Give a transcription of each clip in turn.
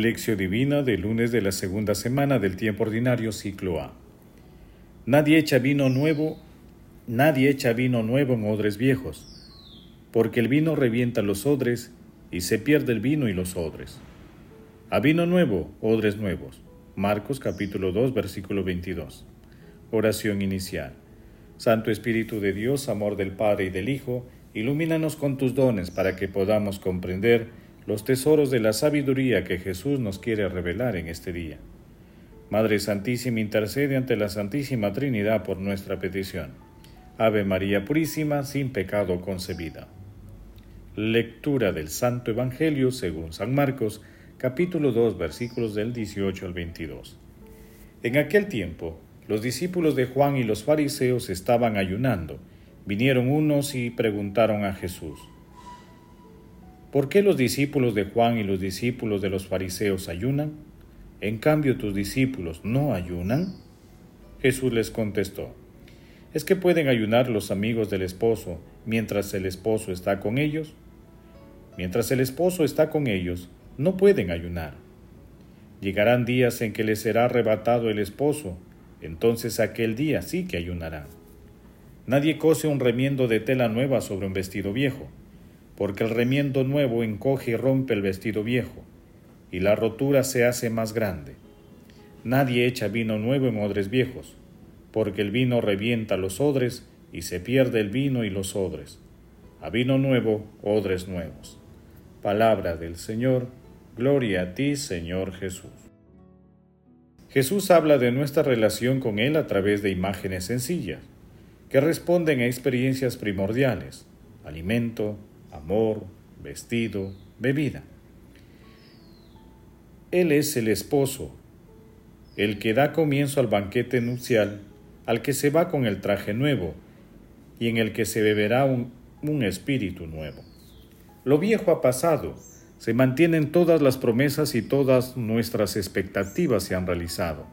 Lección Divina del lunes de la segunda semana del tiempo ordinario ciclo A. Nadie echa vino nuevo, nadie echa vino nuevo en odres viejos, porque el vino revienta los odres y se pierde el vino y los odres. A vino nuevo, odres nuevos. Marcos capítulo 2 versículo 22. Oración inicial. Santo Espíritu de Dios, amor del Padre y del Hijo, ilumínanos con tus dones para que podamos comprender los tesoros de la sabiduría que Jesús nos quiere revelar en este día. Madre Santísima, intercede ante la Santísima Trinidad por nuestra petición. Ave María Purísima, sin pecado concebida. Lectura del Santo Evangelio según San Marcos, capítulo 2, versículos del 18 al 22. En aquel tiempo, los discípulos de Juan y los fariseos estaban ayunando. Vinieron unos y preguntaron a Jesús, ¿Por qué los discípulos de Juan y los discípulos de los fariseos ayunan? En cambio tus discípulos no ayunan. Jesús les contestó, ¿es que pueden ayunar los amigos del esposo mientras el esposo está con ellos? Mientras el esposo está con ellos, no pueden ayunar. Llegarán días en que les será arrebatado el esposo, entonces aquel día sí que ayunarán. Nadie cose un remiendo de tela nueva sobre un vestido viejo porque el remiendo nuevo encoge y rompe el vestido viejo, y la rotura se hace más grande. Nadie echa vino nuevo en odres viejos, porque el vino revienta los odres y se pierde el vino y los odres. A vino nuevo, odres nuevos. Palabra del Señor, gloria a ti, Señor Jesús. Jesús habla de nuestra relación con Él a través de imágenes sencillas, que responden a experiencias primordiales, alimento, amor, vestido, bebida. Él es el esposo, el que da comienzo al banquete nupcial, al que se va con el traje nuevo y en el que se beberá un, espíritu nuevo. Lo viejo ha pasado, se mantienen todas las promesas y todas nuestras expectativas se han realizado.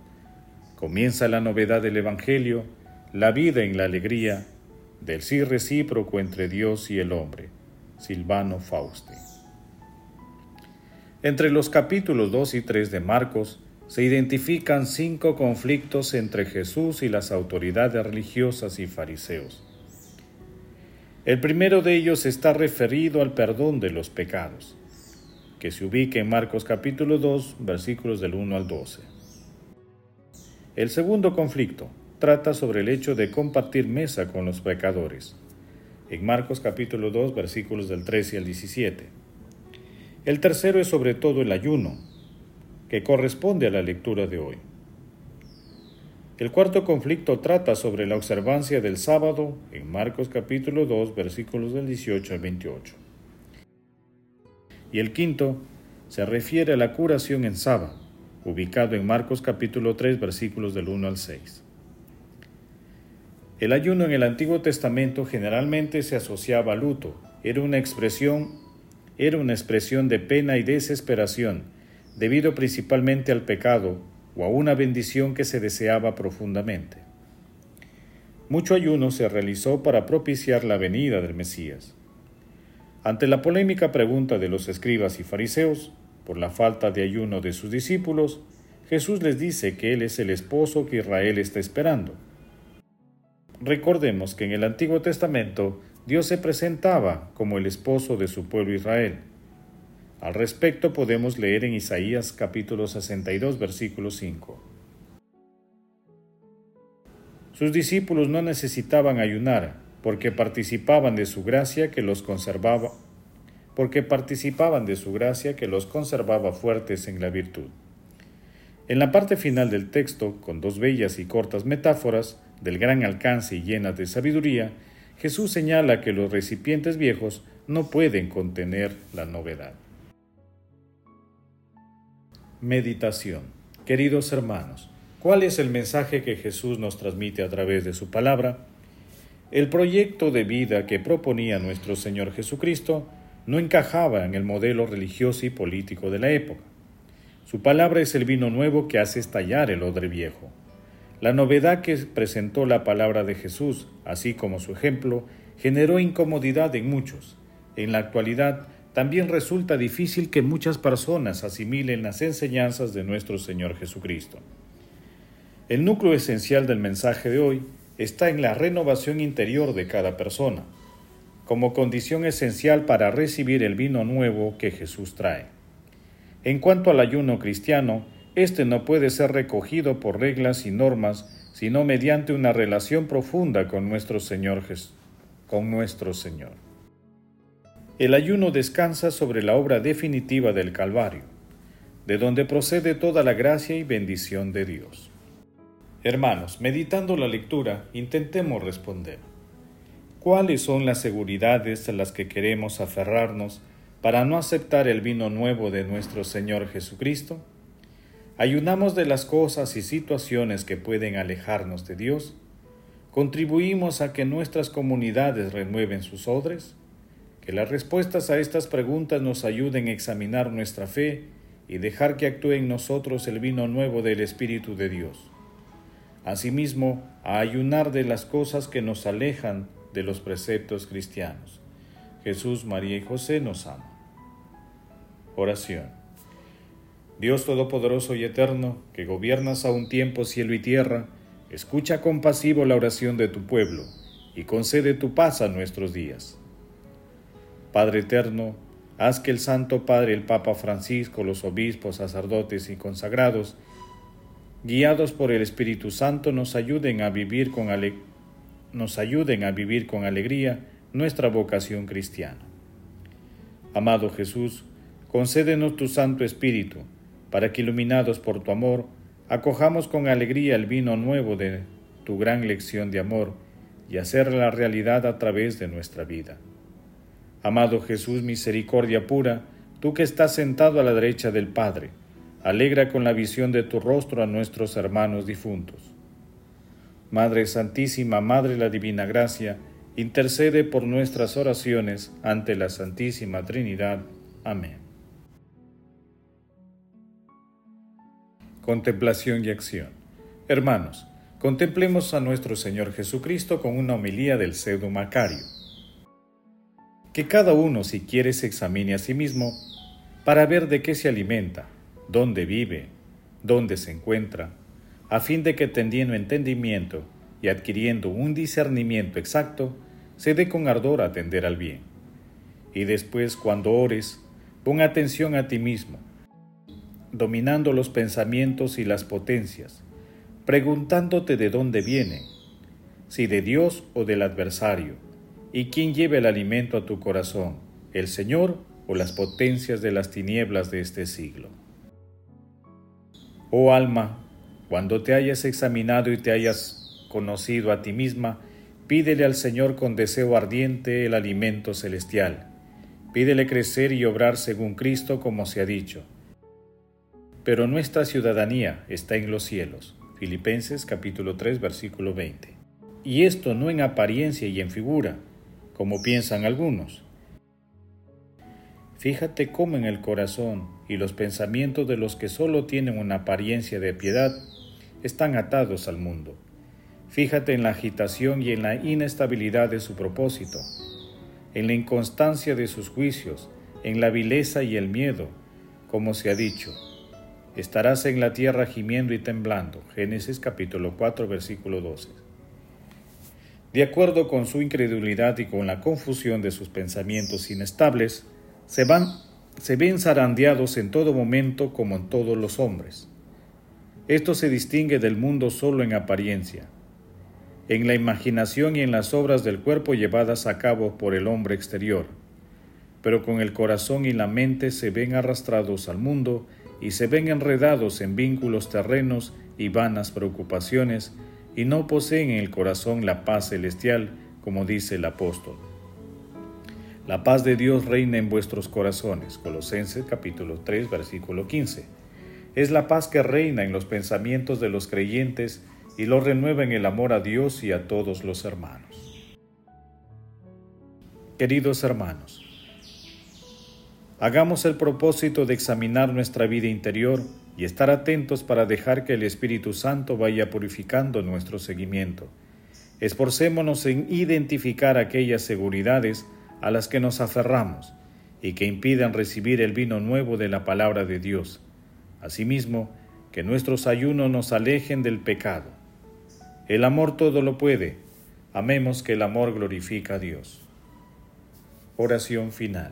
Comienza la novedad del Evangelio, la vida en la alegría del sí recíproco entre Dios y el hombre. Silvano Fauste. Entre los capítulos 2 y 3 de Marcos se identifican cinco conflictos entre Jesús y las autoridades religiosas y fariseos. El primero de ellos está referido al perdón de los pecados, que se ubica en Marcos capítulo 2 versículos del 1 al 12. El segundo conflicto trata sobre el hecho de compartir mesa con los pecadores en Marcos capítulo 2 versículos del 13 al 17. El tercero es sobre todo el ayuno, que corresponde a la lectura de hoy. El cuarto conflicto trata sobre la observancia del sábado en Marcos capítulo 2 versículos del 18 al 28. Y el quinto se refiere a la curación en sábado, ubicado en Marcos capítulo 3 versículos del 1 al 6. El ayuno en el Antiguo Testamento generalmente se asociaba al luto, era una expresión, era una expresión de pena y desesperación, debido principalmente al pecado o a una bendición que se deseaba profundamente. Mucho ayuno se realizó para propiciar la venida del Mesías. Ante la polémica pregunta de los escribas y fariseos por la falta de ayuno de sus discípulos, Jesús les dice que Él es el esposo que Israel está esperando Recordemos que en el Antiguo Testamento Dios se presentaba como el esposo de su pueblo Israel. Al respecto podemos leer en Isaías capítulo 62 versículo 5. Sus discípulos no necesitaban ayunar porque participaban de su gracia que los conservaba porque participaban de su gracia que los conservaba fuertes en la virtud. En la parte final del texto, con dos bellas y cortas metáforas, del gran alcance y llenas de sabiduría, Jesús señala que los recipientes viejos no pueden contener la novedad. Meditación. Queridos hermanos, ¿cuál es el mensaje que Jesús nos transmite a través de su palabra? El proyecto de vida que proponía nuestro Señor Jesucristo no encajaba en el modelo religioso y político de la época. Su palabra es el vino nuevo que hace estallar el odre viejo. La novedad que presentó la palabra de Jesús, así como su ejemplo, generó incomodidad en muchos. En la actualidad, también resulta difícil que muchas personas asimilen las enseñanzas de nuestro Señor Jesucristo. El núcleo esencial del mensaje de hoy está en la renovación interior de cada persona, como condición esencial para recibir el vino nuevo que Jesús trae. En cuanto al ayuno cristiano, este no puede ser recogido por reglas y normas, sino mediante una relación profunda con nuestro Señor Jesús, con nuestro Señor. El ayuno descansa sobre la obra definitiva del Calvario, de donde procede toda la gracia y bendición de Dios. Hermanos, meditando la lectura, intentemos responder. ¿Cuáles son las seguridades a las que queremos aferrarnos para no aceptar el vino nuevo de nuestro Señor Jesucristo? ¿Ayunamos de las cosas y situaciones que pueden alejarnos de Dios? ¿Contribuimos a que nuestras comunidades renueven sus odres? Que las respuestas a estas preguntas nos ayuden a examinar nuestra fe y dejar que actúe en nosotros el vino nuevo del Espíritu de Dios. Asimismo, a ayunar de las cosas que nos alejan de los preceptos cristianos. Jesús, María y José nos aman. Oración. Dios Todopoderoso y Eterno, que gobiernas a un tiempo cielo y tierra, escucha compasivo la oración de tu pueblo y concede tu paz a nuestros días. Padre eterno, haz que el Santo Padre, el Papa Francisco, los obispos, sacerdotes y consagrados, guiados por el Espíritu Santo, nos ayuden a vivir con, nos ayuden a vivir con alegría nuestra vocación cristiana. Amado Jesús, concédenos tu Santo Espíritu, para que iluminados por tu amor, acojamos con alegría el vino nuevo de tu gran lección de amor y hacerla realidad a través de nuestra vida. Amado Jesús, misericordia pura, tú que estás sentado a la derecha del Padre, alegra con la visión de tu rostro a nuestros hermanos difuntos. Madre Santísima, Madre la Divina Gracia, intercede por nuestras oraciones ante la Santísima Trinidad. Amén. Contemplación y acción. Hermanos, contemplemos a nuestro Señor Jesucristo con una homilía del pseudo Macario que cada uno si quiere se examine a sí mismo para ver de qué se alimenta, dónde vive, dónde se encuentra, a fin de que teniendo entendimiento y adquiriendo un discernimiento exacto, se dé con ardor a atender al bien. Y después, cuando ores, pon atención a ti mismo, dominando los pensamientos y las potencias, preguntándote de dónde viene, si de Dios o del adversario ¿Y quién lleva el alimento a tu corazón, el Señor o las potencias de las tinieblas de este siglo? Oh alma, cuando te hayas examinado y te hayas conocido a ti misma, pídele al Señor con deseo ardiente el alimento celestial. Pídele crecer y obrar según Cristo como se ha dicho. Pero nuestra ciudadanía está en los cielos. Filipenses capítulo 3 versículo 20. Y esto no en apariencia y en figura, como piensan algunos. Fíjate cómo en el corazón y los pensamientos de los que solo tienen una apariencia de piedad están atados al mundo. Fíjate en la agitación y en la inestabilidad de su propósito, en la inconstancia de sus juicios, en la vileza y el miedo, como se ha dicho. Estarás en la tierra gimiendo y temblando. Génesis capítulo 4 versículo 12 de acuerdo con su incredulidad y con la confusión de sus pensamientos inestables, se, van, se ven zarandeados en todo momento como en todos los hombres. Esto se distingue del mundo solo en apariencia, en la imaginación y en las obras del cuerpo llevadas a cabo por el hombre exterior, pero con el corazón y la mente se ven arrastrados al mundo y se ven enredados en vínculos terrenos y vanas preocupaciones y no poseen en el corazón la paz celestial, como dice el apóstol. La paz de Dios reina en vuestros corazones. Colosenses capítulo 3 versículo 15. Es la paz que reina en los pensamientos de los creyentes y los renueva en el amor a Dios y a todos los hermanos. Queridos hermanos, hagamos el propósito de examinar nuestra vida interior y estar atentos para dejar que el Espíritu Santo vaya purificando nuestro seguimiento. Esforcémonos en identificar aquellas seguridades a las que nos aferramos y que impidan recibir el vino nuevo de la palabra de Dios. Asimismo, que nuestros ayunos nos alejen del pecado. El amor todo lo puede. Amemos que el amor glorifica a Dios. Oración final.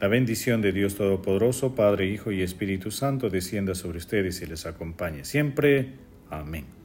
la bendición de Dios Todopoderoso, Padre, Hijo y Espíritu Santo, descienda sobre ustedes y les acompañe siempre. Amén.